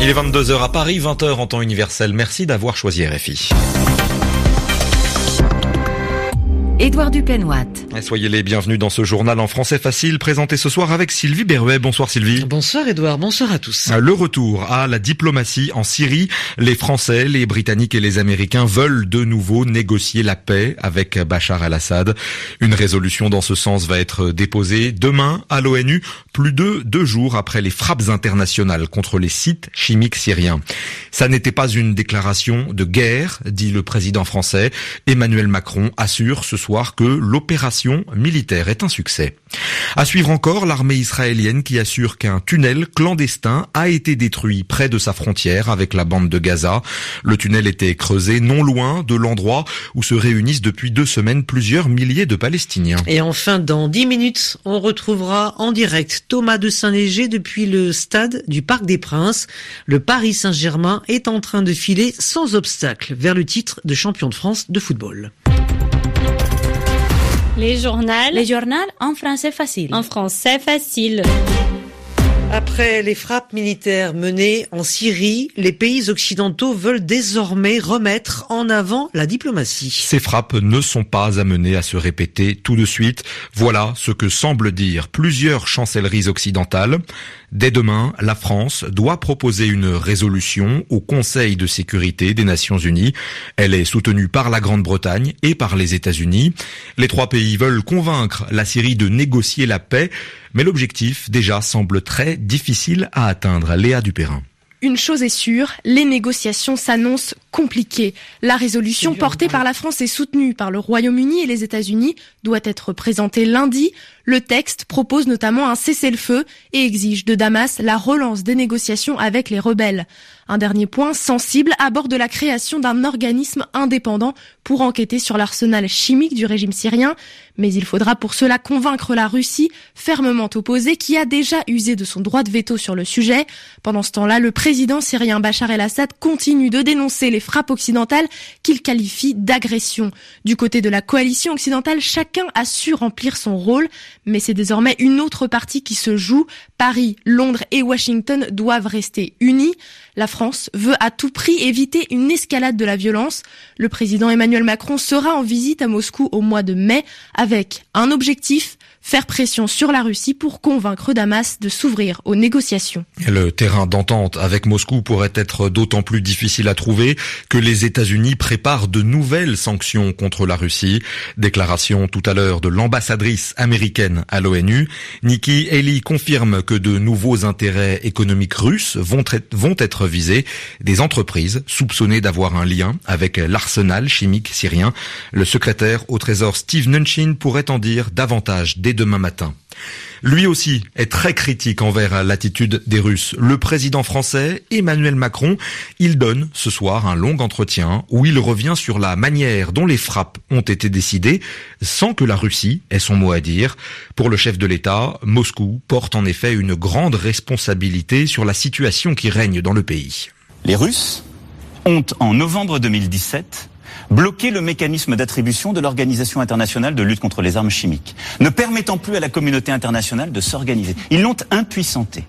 Il est 22h à Paris, 20h en temps universel. Merci d'avoir choisi RFI. Édouard Dupenoit. Soyez les bienvenus dans ce journal en français facile présenté ce soir avec Sylvie Berruet. Bonsoir Sylvie. Bonsoir Édouard, bonsoir à tous. Le retour à la diplomatie en Syrie. Les Français, les Britanniques et les Américains veulent de nouveau négocier la paix avec Bachar al-Assad. Une résolution dans ce sens va être déposée demain à l'ONU, plus de deux jours après les frappes internationales contre les sites chimiques syriens. Ça n'était pas une déclaration de guerre, dit le président français. Emmanuel Macron assure ce soir que l'opération militaire est un succès. À suivre encore l'armée israélienne qui assure qu'un tunnel clandestin a été détruit près de sa frontière avec la bande de Gaza. Le tunnel était creusé non loin de l'endroit où se réunissent depuis deux semaines plusieurs milliers de Palestiniens. Et enfin, dans dix minutes, on retrouvera en direct Thomas de Saint-Léger depuis le stade du Parc des Princes. Le Paris Saint-Germain est en train de filer sans obstacle vers le titre de champion de France de football. Les journaux. Les journaux en français facile. En français facile. Après les frappes militaires menées en Syrie, les pays occidentaux veulent désormais remettre en avant la diplomatie. Ces frappes ne sont pas amenées à se répéter tout de suite. Voilà ce que semblent dire plusieurs chancelleries occidentales. Dès demain, la France doit proposer une résolution au Conseil de sécurité des Nations Unies. Elle est soutenue par la Grande-Bretagne et par les États-Unis. Les trois pays veulent convaincre la Syrie de négocier la paix, mais l'objectif déjà semble très difficile à atteindre. Léa Dupérin. Une chose est sûre, les négociations s'annoncent compliquées. La résolution portée par la France et soutenue par le Royaume-Uni et les États-Unis doit être présentée lundi. Le texte propose notamment un cessez-le-feu et exige de Damas la relance des négociations avec les rebelles. Un dernier point sensible aborde la création d'un organisme indépendant pour enquêter sur l'arsenal chimique du régime syrien, mais il faudra pour cela convaincre la Russie, fermement opposée, qui a déjà usé de son droit de veto sur le sujet. Pendant ce temps-là, le président syrien Bachar el-Assad continue de dénoncer les frappes occidentales qu'il qualifie d'agression. Du côté de la coalition occidentale, chacun a su remplir son rôle, mais c'est désormais une autre partie qui se joue. Paris, Londres et Washington doivent rester unis. La France veut à tout prix éviter une escalade de la violence. Le président Emmanuel Macron sera en visite à Moscou au mois de mai avec un objectif, faire pression sur la Russie pour convaincre Damas de s'ouvrir aux négociations. Le terrain d'entente avec Moscou pourrait être d'autant plus difficile à trouver que les États-Unis préparent de nouvelles sanctions contre la Russie. Déclaration tout à l'heure de l'ambassadrice américaine à l'ONU. Nikki Haley confirme que de nouveaux intérêts économiques russes vont, vont être visés. Des entreprises soupçonnées d'avoir un lien avec l'arsenal chimique syrien. Le secrétaire au Trésor Steve Nunchin pourrait en dire davantage dès demain matin. Lui aussi est très critique envers l'attitude des Russes. Le président français, Emmanuel Macron, il donne ce soir un long entretien où il revient sur la manière dont les frappes ont été décidées sans que la Russie ait son mot à dire. Pour le chef de l'État, Moscou porte en effet une grande responsabilité sur la situation qui règne dans le pays. Les Russes ont, en novembre 2017, bloquer le mécanisme d'attribution de l'Organisation internationale de lutte contre les armes chimiques, ne permettant plus à la communauté internationale de s'organiser. Ils l'ont impuissanté.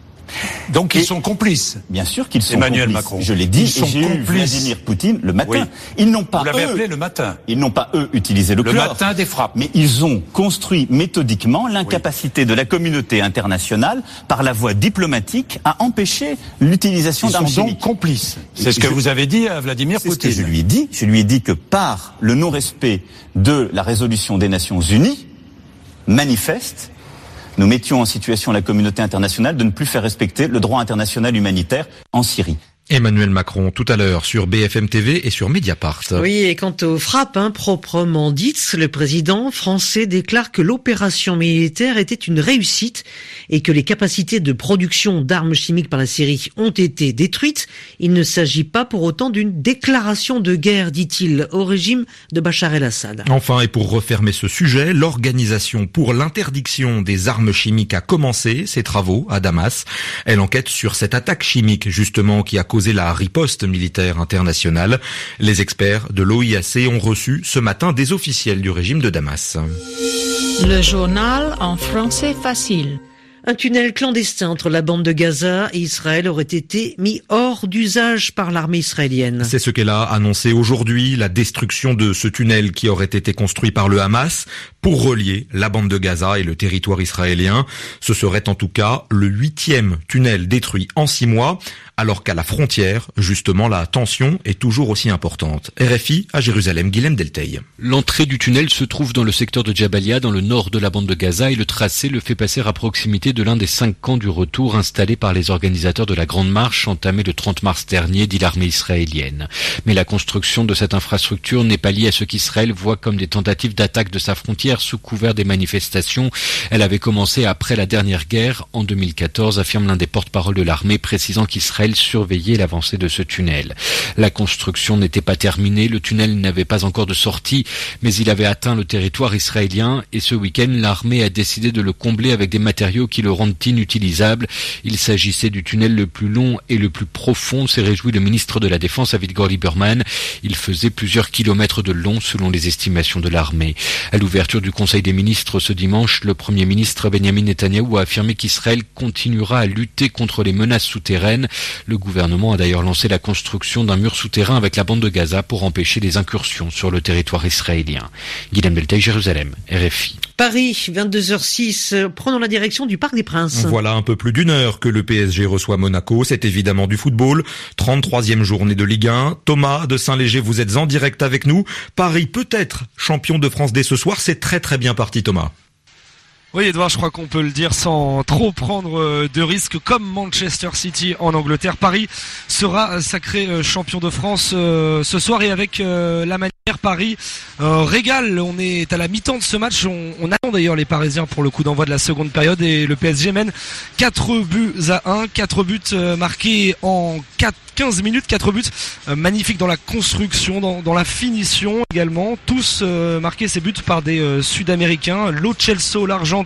Donc ils sont complices. Bien sûr qu'ils sont Emmanuel complices. Macron. Je l'ai dit, Ils sont complices. Vladimir Poutine le matin. Oui. Ils n'ont pas Vous l'avez eux, appelé le matin. Ils n'ont pas eux utilisé le, Le chlore, matin des frappes. mais ils ont construit méthodiquement l'incapacité de la communauté internationale par la voie diplomatique à empêcher l'utilisation Ils d'armes sont donc chimiques. complices. C'est ce que Je- vous avez dit à Vladimir C'est ce que Poutine. je lui ai dit. Je lui ai dit que par le non-respect de la résolution des Nations Unies, manifeste, nous mettions en situation la communauté internationale de ne plus faire respecter le droit international humanitaire en Syrie. Emmanuel Macron tout à l'heure sur BFM TV et sur Mediapart. Oui, et quant aux frappes hein, proprement dites, le président français déclare que l'opération militaire était une réussite et que les capacités de production d'armes chimiques par la Syrie ont été détruites. Il ne s'agit pas pour autant d'une déclaration de guerre, dit-il, au régime de Bachar el-Assad. Enfin, et pour refermer ce sujet, l'Organisation pour l'interdiction des armes chimiques a commencé ses travaux à Damas. Elle enquête sur cette attaque chimique, justement, qui a causé la riposte militaire internationale. Les experts de l'OIAC ont reçu ce matin des officiels du régime de Damas. Le journal en français facile. Un tunnel clandestin entre la bande de Gaza et Israël aurait été mis hors d'usage par l'armée israélienne. C'est ce qu'elle a annoncé aujourd'hui, la destruction de ce tunnel qui aurait été construit par le Hamas pour relier la bande de Gaza et le territoire israélien. Ce serait en tout cas le huitième tunnel détruit en six mois, alors qu'à la frontière, justement, la tension est toujours aussi importante. RFI à Jérusalem, Guilhem Delteil. L'entrée du tunnel se trouve dans le secteur de Jabalia, dans le nord de la bande de Gaza, et le tracé le fait passer à proximité de l'un des cinq camps du retour installés par les organisateurs de la Grande Marche entamée le 30 mars dernier, dit l'armée israélienne. Mais la construction de cette infrastructure n'est pas liée à ce qu'Israël voit comme des tentatives d'attaque de sa frontière sous couvert des manifestations. Elle avait commencé après la dernière guerre, en 2014, affirme l'un des porte-parole de l'armée, précisant qu'Israël surveillait l'avancée de ce tunnel. La construction n'était pas terminée, le tunnel n'avait pas encore de sortie, mais il avait atteint le territoire israélien et ce week-end, l'armée a décidé de le combler avec des matériaux qui le rendent inutilisable. Il s'agissait du tunnel le plus long et le plus profond, s'est réjoui le ministre de la Défense Avigdor Lieberman. Il faisait plusieurs kilomètres de long selon les estimations de l'armée. À l'ouverture du Conseil des ministres ce dimanche, le Premier ministre Benjamin Netanyahu a affirmé qu'Israël continuera à lutter contre les menaces souterraines. Le gouvernement a d'ailleurs lancé la construction d'un mur souterrain avec la bande de Gaza pour empêcher les incursions sur le territoire israélien. Guillaume Beltaï, Jérusalem, RFI. Paris, 22h06, prenons la direction du Parc des Princes. Voilà un peu plus d'une heure que le PSG reçoit Monaco. C'est évidemment du football. 33e journée de Ligue 1. Thomas de Saint-Léger, vous êtes en direct avec nous. Paris peut être champion de France dès ce soir. C'est très très bien parti Thomas. Oui, Edouard, je crois qu'on peut le dire sans trop prendre euh, de risques. Comme Manchester City en Angleterre, Paris sera sacré euh, champion de France euh, ce soir et avec la manière Paris régale. On est à la mi-temps de ce match. On, attend d'ailleurs les Parisiens pour le coup d'envoi de la seconde période et le PSG mène 4 buts à 1, 4 buts marqués en 4 15 minutes, 4 buts magnifiques dans la construction, dans, la finition également. Tous marqués ces buts par des Sud-Américains. Lo Celso, l'argent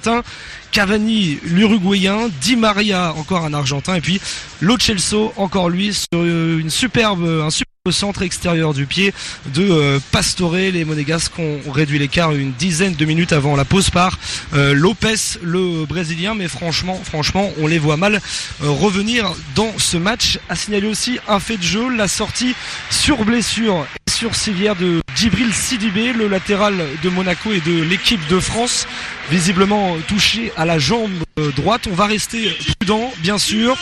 Cavani, l'Uruguayen, Di Maria, encore un Argentin, et puis Lo Celso, encore lui, sur une superbe, un superbe centre extérieur du pied de euh, Pastore. Les Monégasques ont réduit l'écart une dizaine de minutes avant la pause par euh, Lopez, le Brésilien. Mais franchement, franchement, on les voit mal euh, revenir dans ce match. À signaler aussi un fait de jeu, la sortie sur blessure et sur civière de Djibril Sidibé, le latéral de Monaco et de l'équipe de France visiblement touché à la jambe droite. On va rester prudent, bien sûr.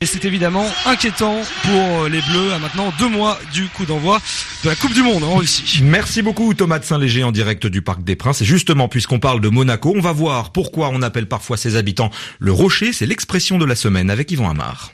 Et c'est évidemment inquiétant pour les Bleus à maintenant deux mois du coup d'envoi de la Coupe du Monde en Russie. Merci beaucoup Thomas de Saint-Léger en direct du Parc des Princes. Et justement, puisqu'on parle de Monaco, on va voir pourquoi on appelle parfois ses habitants le rocher. C'est l'expression de la semaine avec Yvan Amar.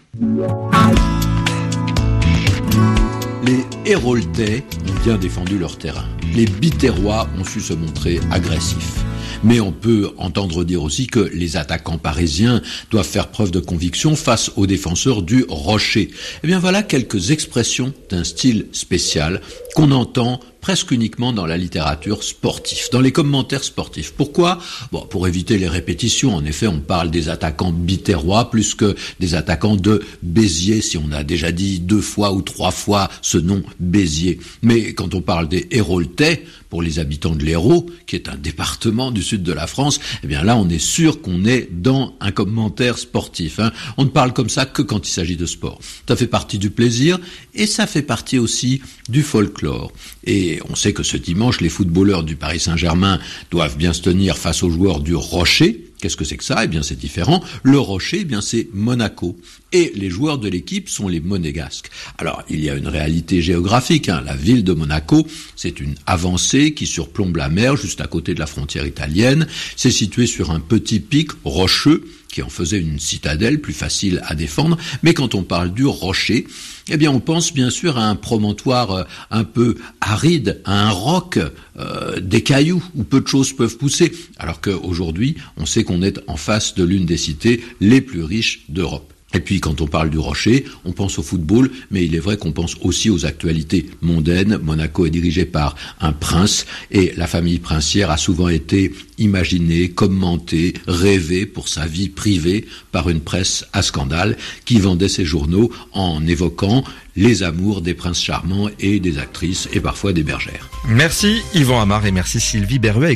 Les Héroltais ont bien défendu leur terrain. Les Biterrois ont su se montrer agressifs. Mais on peut entendre dire aussi que les attaquants parisiens doivent faire preuve de conviction face aux défenseurs du rocher. Eh bien voilà quelques expressions d'un style spécial qu'on entend presque uniquement dans la littérature sportive, dans les commentaires sportifs. Pourquoi? Bon, pour éviter les répétitions. En effet, on parle des attaquants biterrois plus que des attaquants de Béziers, si on a déjà dit deux fois ou trois fois ce nom Béziers. Mais quand on parle des Héroltais, pour les habitants de l'Hérault, qui est un département du sud de la France, eh bien là, on est sûr qu'on est dans un commentaire sportif. Hein. On ne parle comme ça que quand il s'agit de sport. Ça fait partie du plaisir et ça fait partie aussi du folklore. Et on sait que ce dimanche, les footballeurs du Paris Saint-Germain doivent bien se tenir face aux joueurs du Rocher, Qu'est-ce que c'est que ça? Eh bien, c'est différent. Le Rocher, eh bien, c'est Monaco. Et les joueurs de l'équipe sont les Monégasques. Alors, il y a une réalité géographique. Hein. La ville de Monaco, c'est une avancée qui surplombe la mer juste à côté de la frontière italienne. C'est situé sur un petit pic rocheux qui en faisait une citadelle plus facile à défendre. Mais quand on parle du rocher, eh bien, on pense bien sûr à un promontoire euh, un peu aride, à un roc, euh, des cailloux où peu de choses peuvent pousser. Alors qu'aujourd'hui, on sait qu'on est en face de l'une des cités les plus riches d'Europe. Et puis quand on parle du Rocher, on pense au football, mais il est vrai qu'on pense aussi aux actualités mondaines. Monaco est dirigé par un prince et la famille princière a souvent été imaginée, commentée, rêvée pour sa vie privée par une presse à scandale qui vendait ses journaux en évoquant les amours des princes charmants et des actrices et parfois des bergères. Merci Yvan Amar et merci Sylvie Berruet.